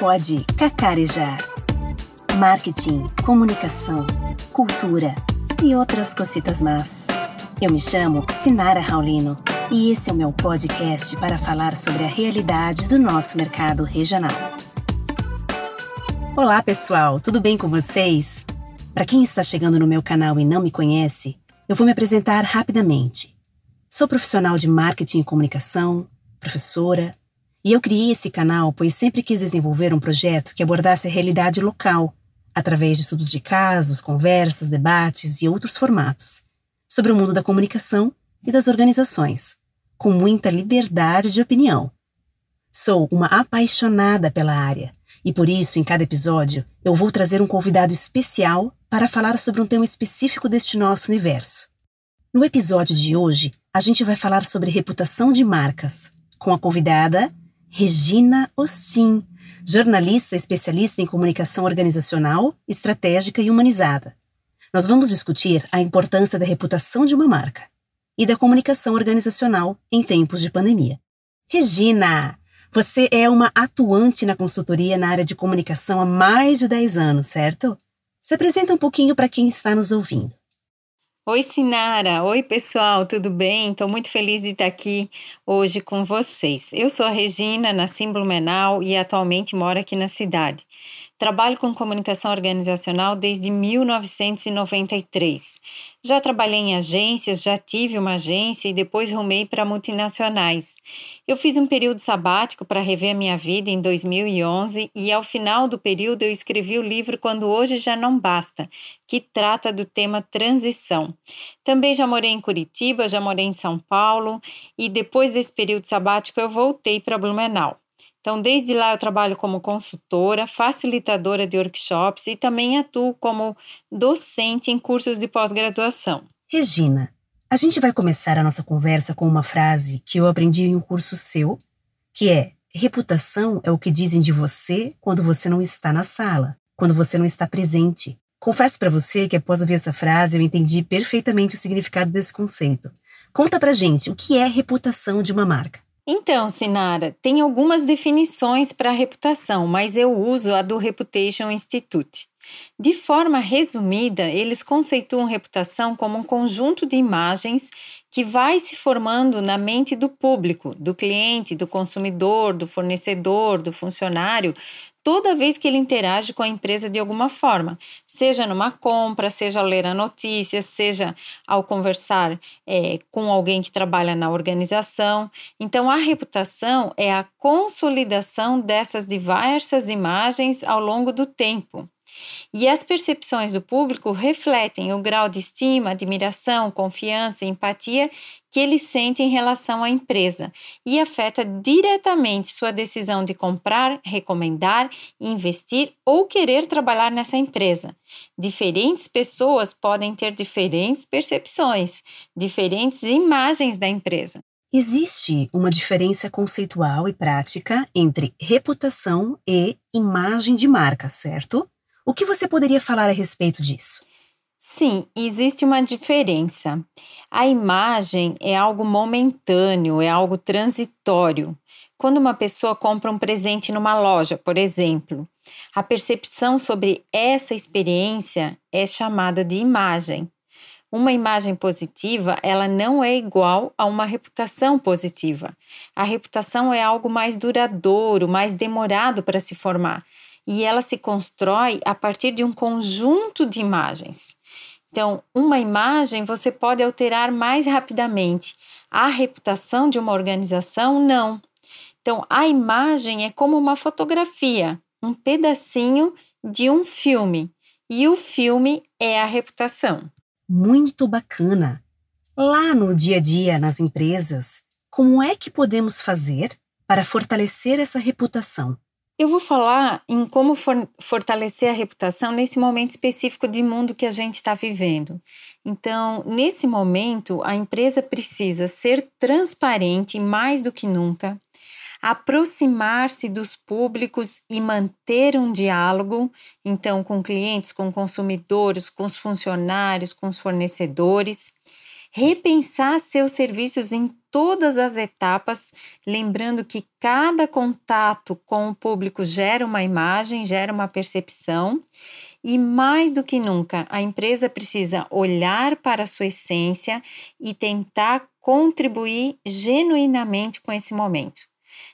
pode cacarejar. Marketing, comunicação, cultura e outras cositas más. Eu me chamo Sinara Raulino e esse é o meu podcast para falar sobre a realidade do nosso mercado regional. Olá, pessoal, tudo bem com vocês? Para quem está chegando no meu canal e não me conhece, eu vou me apresentar rapidamente. Sou profissional de marketing e comunicação, professora, e eu criei esse canal pois sempre quis desenvolver um projeto que abordasse a realidade local, através de estudos de casos, conversas, debates e outros formatos, sobre o mundo da comunicação e das organizações, com muita liberdade de opinião. Sou uma apaixonada pela área e por isso, em cada episódio, eu vou trazer um convidado especial para falar sobre um tema específico deste nosso universo. No episódio de hoje, a gente vai falar sobre reputação de marcas, com a convidada Regina Ostin, jornalista especialista em comunicação organizacional, estratégica e humanizada. Nós vamos discutir a importância da reputação de uma marca e da comunicação organizacional em tempos de pandemia. Regina, você é uma atuante na consultoria na área de comunicação há mais de 10 anos, certo? Se apresenta um pouquinho para quem está nos ouvindo. Oi, Sinara. Oi, pessoal, tudo bem? Estou muito feliz de estar aqui hoje com vocês. Eu sou a Regina, nasci em Blumenau e atualmente moro aqui na cidade. Trabalho com comunicação organizacional desde 1993. Já trabalhei em agências, já tive uma agência e depois rumei para multinacionais. Eu fiz um período sabático para rever a minha vida em 2011 e ao final do período eu escrevi o livro Quando Hoje Já Não Basta, que trata do tema transição. Também já morei em Curitiba, já morei em São Paulo e depois desse período sabático eu voltei para Blumenau. Então, desde lá eu trabalho como consultora, facilitadora de workshops e também atuo como docente em cursos de pós-graduação. Regina, a gente vai começar a nossa conversa com uma frase que eu aprendi em um curso seu, que é: reputação é o que dizem de você quando você não está na sala, quando você não está presente. Confesso para você que após ouvir essa frase eu entendi perfeitamente o significado desse conceito. Conta pra gente o que é reputação de uma marca. Então, Sinara, tem algumas definições para reputação, mas eu uso a do Reputation Institute. De forma resumida, eles conceituam reputação como um conjunto de imagens que vai se formando na mente do público, do cliente, do consumidor, do fornecedor, do funcionário, toda vez que ele interage com a empresa de alguma forma, seja numa compra, seja ao ler a notícia, seja ao conversar é, com alguém que trabalha na organização. Então, a reputação é a consolidação dessas diversas imagens ao longo do tempo. E as percepções do público refletem o grau de estima, admiração, confiança e empatia que ele sente em relação à empresa e afeta diretamente sua decisão de comprar, recomendar, investir ou querer trabalhar nessa empresa. Diferentes pessoas podem ter diferentes percepções, diferentes imagens da empresa. Existe uma diferença conceitual e prática entre reputação e imagem de marca, certo? O que você poderia falar a respeito disso? Sim, existe uma diferença. A imagem é algo momentâneo, é algo transitório. Quando uma pessoa compra um presente numa loja, por exemplo, a percepção sobre essa experiência é chamada de imagem. Uma imagem positiva, ela não é igual a uma reputação positiva. A reputação é algo mais duradouro, mais demorado para se formar e ela se constrói a partir de um conjunto de imagens. Então, uma imagem você pode alterar mais rapidamente. A reputação de uma organização, não. Então, a imagem é como uma fotografia, um pedacinho de um filme. E o filme é a reputação. Muito bacana. Lá no dia a dia, nas empresas, como é que podemos fazer para fortalecer essa reputação? Eu vou falar em como for fortalecer a reputação nesse momento específico de mundo que a gente está vivendo. Então, nesse momento, a empresa precisa ser transparente mais do que nunca, aproximar-se dos públicos e manter um diálogo, então, com clientes, com consumidores, com os funcionários, com os fornecedores repensar seus serviços em todas as etapas, lembrando que cada contato com o público gera uma imagem, gera uma percepção. E mais do que nunca, a empresa precisa olhar para a sua essência e tentar contribuir genuinamente com esse momento.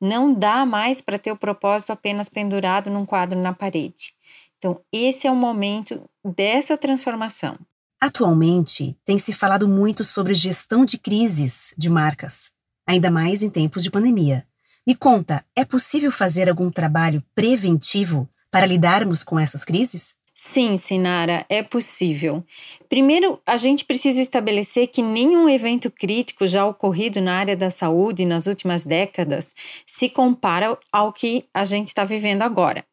Não dá mais para ter o propósito apenas pendurado num quadro na parede. Então, esse é o momento dessa transformação. Atualmente, tem se falado muito sobre gestão de crises de marcas, ainda mais em tempos de pandemia. Me conta, é possível fazer algum trabalho preventivo para lidarmos com essas crises? Sim, Sinara, é possível. Primeiro, a gente precisa estabelecer que nenhum evento crítico já ocorrido na área da saúde nas últimas décadas se compara ao que a gente está vivendo agora.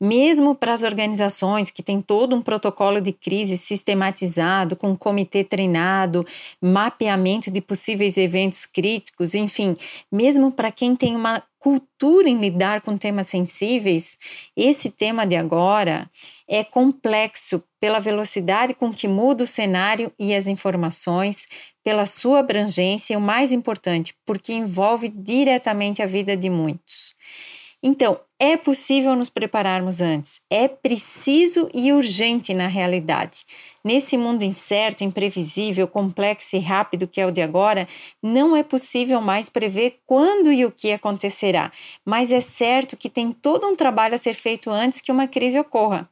Mesmo para as organizações que têm todo um protocolo de crise sistematizado, com um comitê treinado, mapeamento de possíveis eventos críticos, enfim, mesmo para quem tem uma cultura em lidar com temas sensíveis, esse tema de agora é complexo pela velocidade com que muda o cenário e as informações, pela sua abrangência e o mais importante, porque envolve diretamente a vida de muitos. Então, é possível nos prepararmos antes, é preciso e urgente na realidade. Nesse mundo incerto, imprevisível, complexo e rápido que é o de agora, não é possível mais prever quando e o que acontecerá, mas é certo que tem todo um trabalho a ser feito antes que uma crise ocorra.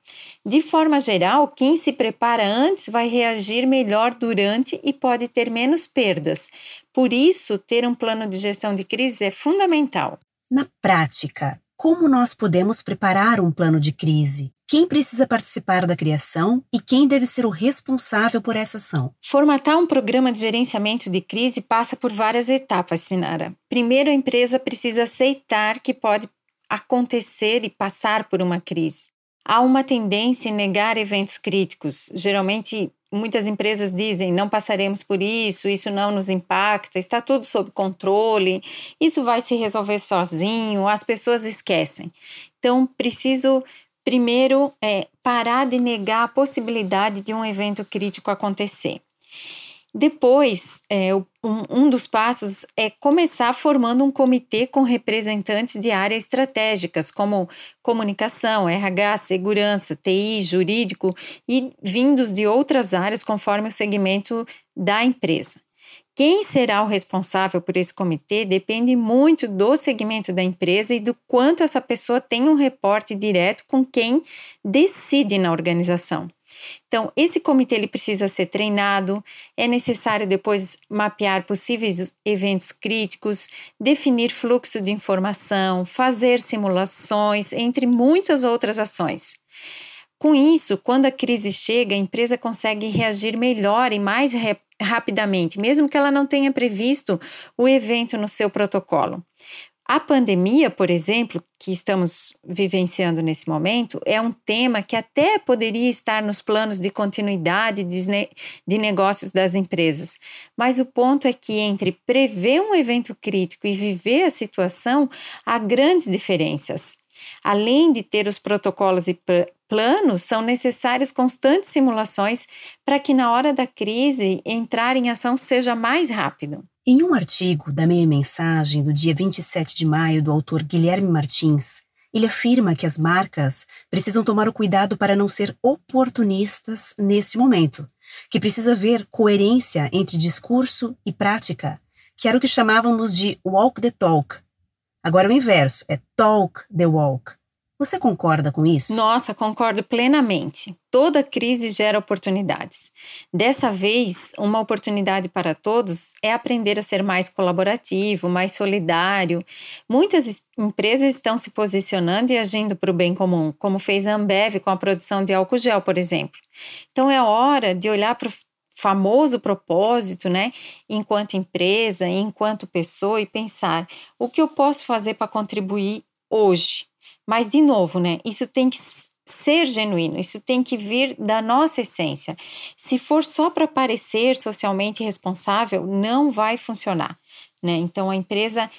De forma geral, quem se prepara antes vai reagir melhor durante e pode ter menos perdas. Por isso, ter um plano de gestão de crise é fundamental. Na prática, como nós podemos preparar um plano de crise? Quem precisa participar da criação e quem deve ser o responsável por essa ação? Formatar um programa de gerenciamento de crise passa por várias etapas, Sinara. Primeiro, a empresa precisa aceitar que pode acontecer e passar por uma crise. Há uma tendência em negar eventos críticos, geralmente muitas empresas dizem não passaremos por isso, isso não nos impacta, está tudo sob controle, isso vai se resolver sozinho, as pessoas esquecem. Então, preciso primeiro é, parar de negar a possibilidade de um evento crítico acontecer. Depois, é, um, um, dos passos é começar formando um comitê com representantes de áreas estratégicas, como comunicação, RH, segurança, TI, jurídico e vindos de outras áreas conforme o segmento da empresa. Quem será o responsável por esse comitê depende muito do segmento da empresa e do quanto essa pessoa tem um reporte direto com quem decide na organização. Então, esse comitê ele precisa ser treinado, é necessário depois mapear possíveis eventos críticos, definir fluxo de informação, fazer simulações, entre muitas outras ações. Com isso, quando a crise chega, a empresa consegue reagir melhor e mais rapidamente, mesmo que ela não tenha previsto o evento no seu protocolo. A pandemia, por exemplo, que estamos vivenciando nesse momento, é um tema que até poderia estar nos planos de continuidade de negócios das empresas. Mas o ponto é que entre prever um evento crítico e viver a situação, há grandes diferenças. Além de ter os protocolos e planos, são necessárias constantes simulações para que, na hora da crise, entrar em ação seja mais rápido. Em um artigo da Meia Mensagem do dia 27 de maio do autor Guilherme Martins, ele afirma que as marcas precisam tomar o cuidado para não ser oportunistas nesse momento, que precisa haver coerência entre discurso e prática, que era o que chamávamos de walk the talk. Agora o inverso é talk the walk. Você concorda com isso? Nossa, concordo plenamente. Toda crise gera oportunidades. Dessa vez, uma oportunidade para todos é aprender a ser mais colaborativo, mais solidário. Muitas empresas estão se posicionando e agindo para o bem comum, como fez a Ambev com a produção de álcool gel, por exemplo. Então é hora de olhar para o famoso propósito, né, enquanto empresa, enquanto pessoa e pensar o que eu posso fazer para contribuir hoje mas, de novo, né? Isso tem que ser genuíno, isso tem que vir da nossa essência. Se for só para parecer socialmente responsável, não vai funcionar, né? Então, a empresa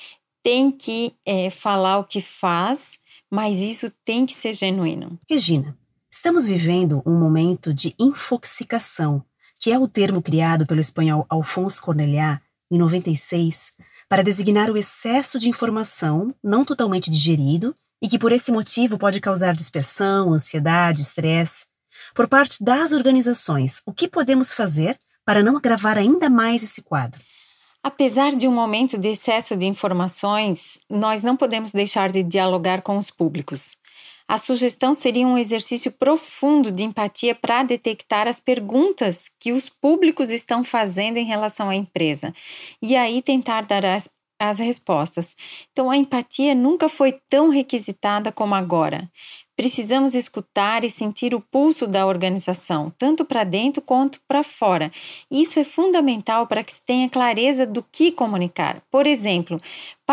tem que é, falar o que faz, mas isso tem que ser genuíno. Regina, estamos vivendo um momento de infoxicação que é o termo criado pelo espanhol Alfonso Corneliá em 96 para designar o excesso de informação não totalmente digerido e que por esse motivo pode causar dispersão, ansiedade, estresse. Por parte das organizações, o que podemos fazer para não agravar ainda mais esse quadro? Apesar de um momento de excesso de informações, nós não podemos deixar de dialogar com os públicos. A sugestão seria um exercício profundo de empatia para detectar as perguntas que os públicos estão fazendo em relação à empresa e aí tentar dar as, as respostas. Então, a empatia nunca foi tão requisitada como agora. Precisamos escutar e sentir o pulso da organização, tanto para dentro quanto para fora. Isso é fundamental para que se tenha clareza do que comunicar. Por exemplo,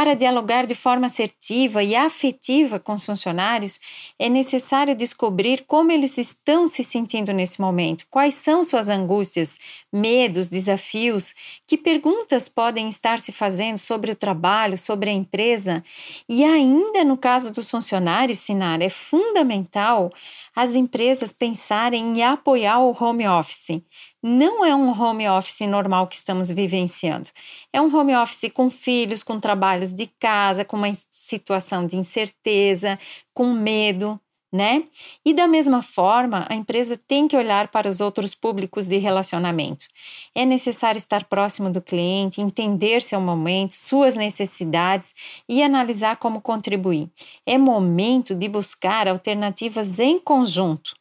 para dialogar de forma assertiva e afetiva com os funcionários, é necessário descobrir como eles estão se sentindo nesse momento, quais são suas angústias, medos, desafios, que perguntas podem estar se fazendo sobre o trabalho, sobre a empresa. E ainda no caso dos funcionários, Sinar, é fundamental as empresas pensarem em apoiar o home office não é um home office normal que estamos vivenciando. É um home office com filhos, com trabalhos de casa, com uma situação de incerteza, com medo, né? E da mesma forma, a empresa tem que olhar para os outros públicos de relacionamento. É necessário estar próximo do cliente, entender seu momento, suas necessidades e analisar como contribuir. É momento de buscar alternativas em conjunto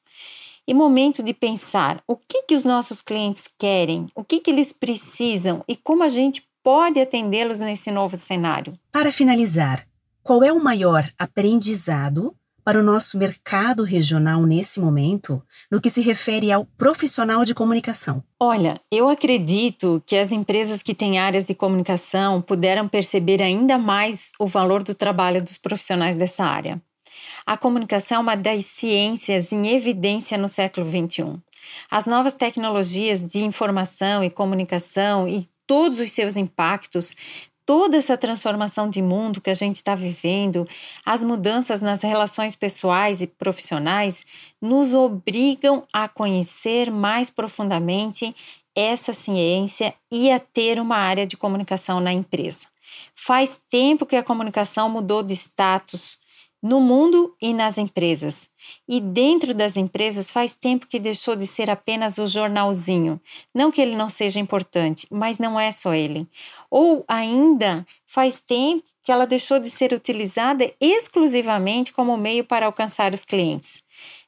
e momento de pensar o que, que os nossos clientes querem, o que, que eles precisam e como a gente pode atendê-los nesse novo cenário. Para finalizar, qual é o maior aprendizado para o nosso mercado regional nesse momento, no que se refere ao profissional de comunicação? Olha, eu acredito que as empresas que têm áreas de comunicação puderam perceber ainda mais o valor do trabalho dos profissionais dessa área. A comunicação é uma das ciências em evidência no século XXI. As novas tecnologias de informação e comunicação e todos os seus impactos toda essa transformação de mundo que a gente está vivendo, as mudanças nas relações pessoais e profissionais, nos obrigam a conhecer mais profundamente essa ciência e a ter uma área de comunicação na empresa. Faz tempo que a comunicação mudou de status no mundo e nas empresas. E dentro das empresas faz tempo que deixou de ser apenas o jornalzinho. Não que ele não seja importante, mas não é só ele. Ou ainda faz tempo que ela deixou de ser utilizada exclusivamente como meio para alcançar os clientes.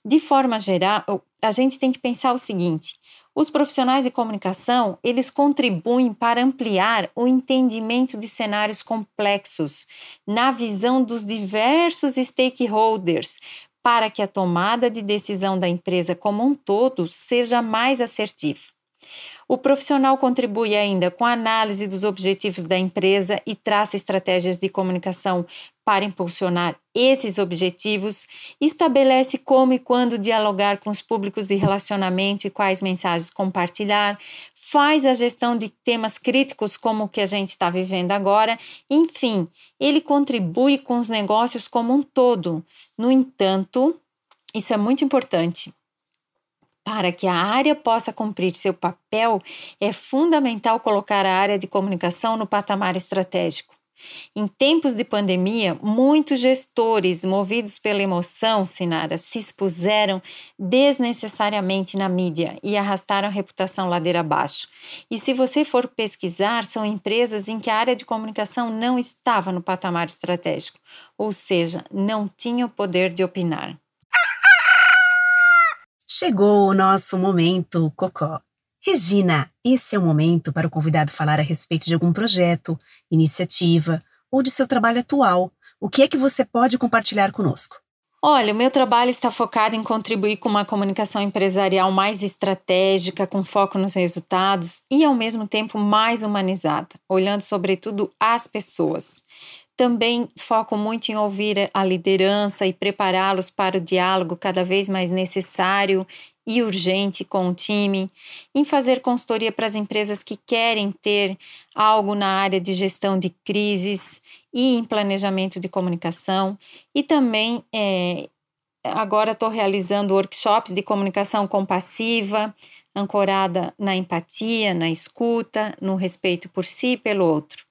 De forma geral, a gente tem que pensar o seguinte: os profissionais de comunicação, eles contribuem para ampliar o entendimento de cenários complexos na visão dos diversos stakeholders, para que a tomada de decisão da empresa como um todo seja mais assertiva. O profissional contribui ainda com a análise dos objetivos da empresa e traça estratégias de comunicação para impulsionar esses objetivos, estabelece como e quando dialogar com os públicos de relacionamento e quais mensagens compartilhar, faz a gestão de temas críticos como o que a gente está vivendo agora, enfim, ele contribui com os negócios como um todo. No entanto, isso é muito importante. Para que a área possa cumprir seu papel, é fundamental colocar a área de comunicação no patamar estratégico. Em tempos de pandemia, muitos gestores, movidos pela emoção, Sinara, se expuseram desnecessariamente na mídia e arrastaram a reputação ladeira abaixo. E se você for pesquisar, são empresas em que a área de comunicação não estava no patamar estratégico, ou seja, não tinha o poder de opinar. Chegou o nosso momento, Cocó. Regina, esse é o momento para o convidado falar a respeito de algum projeto, iniciativa ou de seu trabalho atual. O que é que você pode compartilhar conosco? Olha, o meu trabalho está focado em contribuir com uma comunicação empresarial mais estratégica, com foco nos resultados e, ao mesmo tempo, mais humanizada, olhando sobretudo as pessoas. Também foco muito em ouvir a liderança e prepará-los para o diálogo cada vez mais necessário e urgente com o time, em fazer consultoria para as empresas que querem ter algo na área de gestão de crises e em planejamento de comunicação, e também é, agora estou realizando workshops de comunicação compassiva, ancorada na empatia, na escuta, no respeito por si e pelo outro.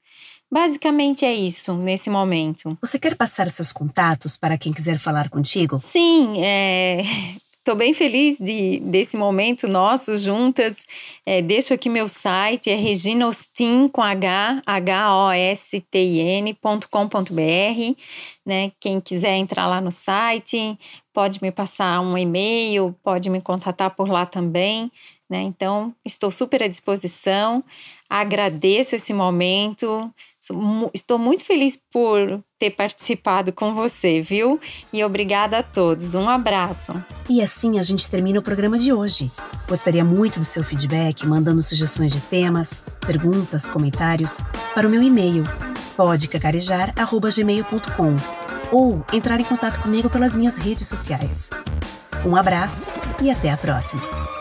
Basicamente é isso nesse momento. Você quer passar seus contatos para quem quiser falar contigo? Sim, é, Estou bem feliz de, desse momento nosso juntas. É, deixo aqui meu site, é reginaostin com H, H-O-S-T-I-N.com.br. Né? Quem quiser entrar lá no site, pode me passar um e-mail, pode me contatar por lá também. Né? Então, estou super à disposição. Agradeço esse momento. Estou muito feliz por ter participado com você, viu? E obrigada a todos. Um abraço. E assim a gente termina o programa de hoje. Gostaria muito do seu feedback, mandando sugestões de temas, perguntas, comentários para o meu e-mail podcacarejar@gmail.com ou entrar em contato comigo pelas minhas redes sociais. Um abraço e até a próxima.